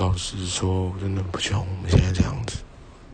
老实说，我真的不像我们现在这样子。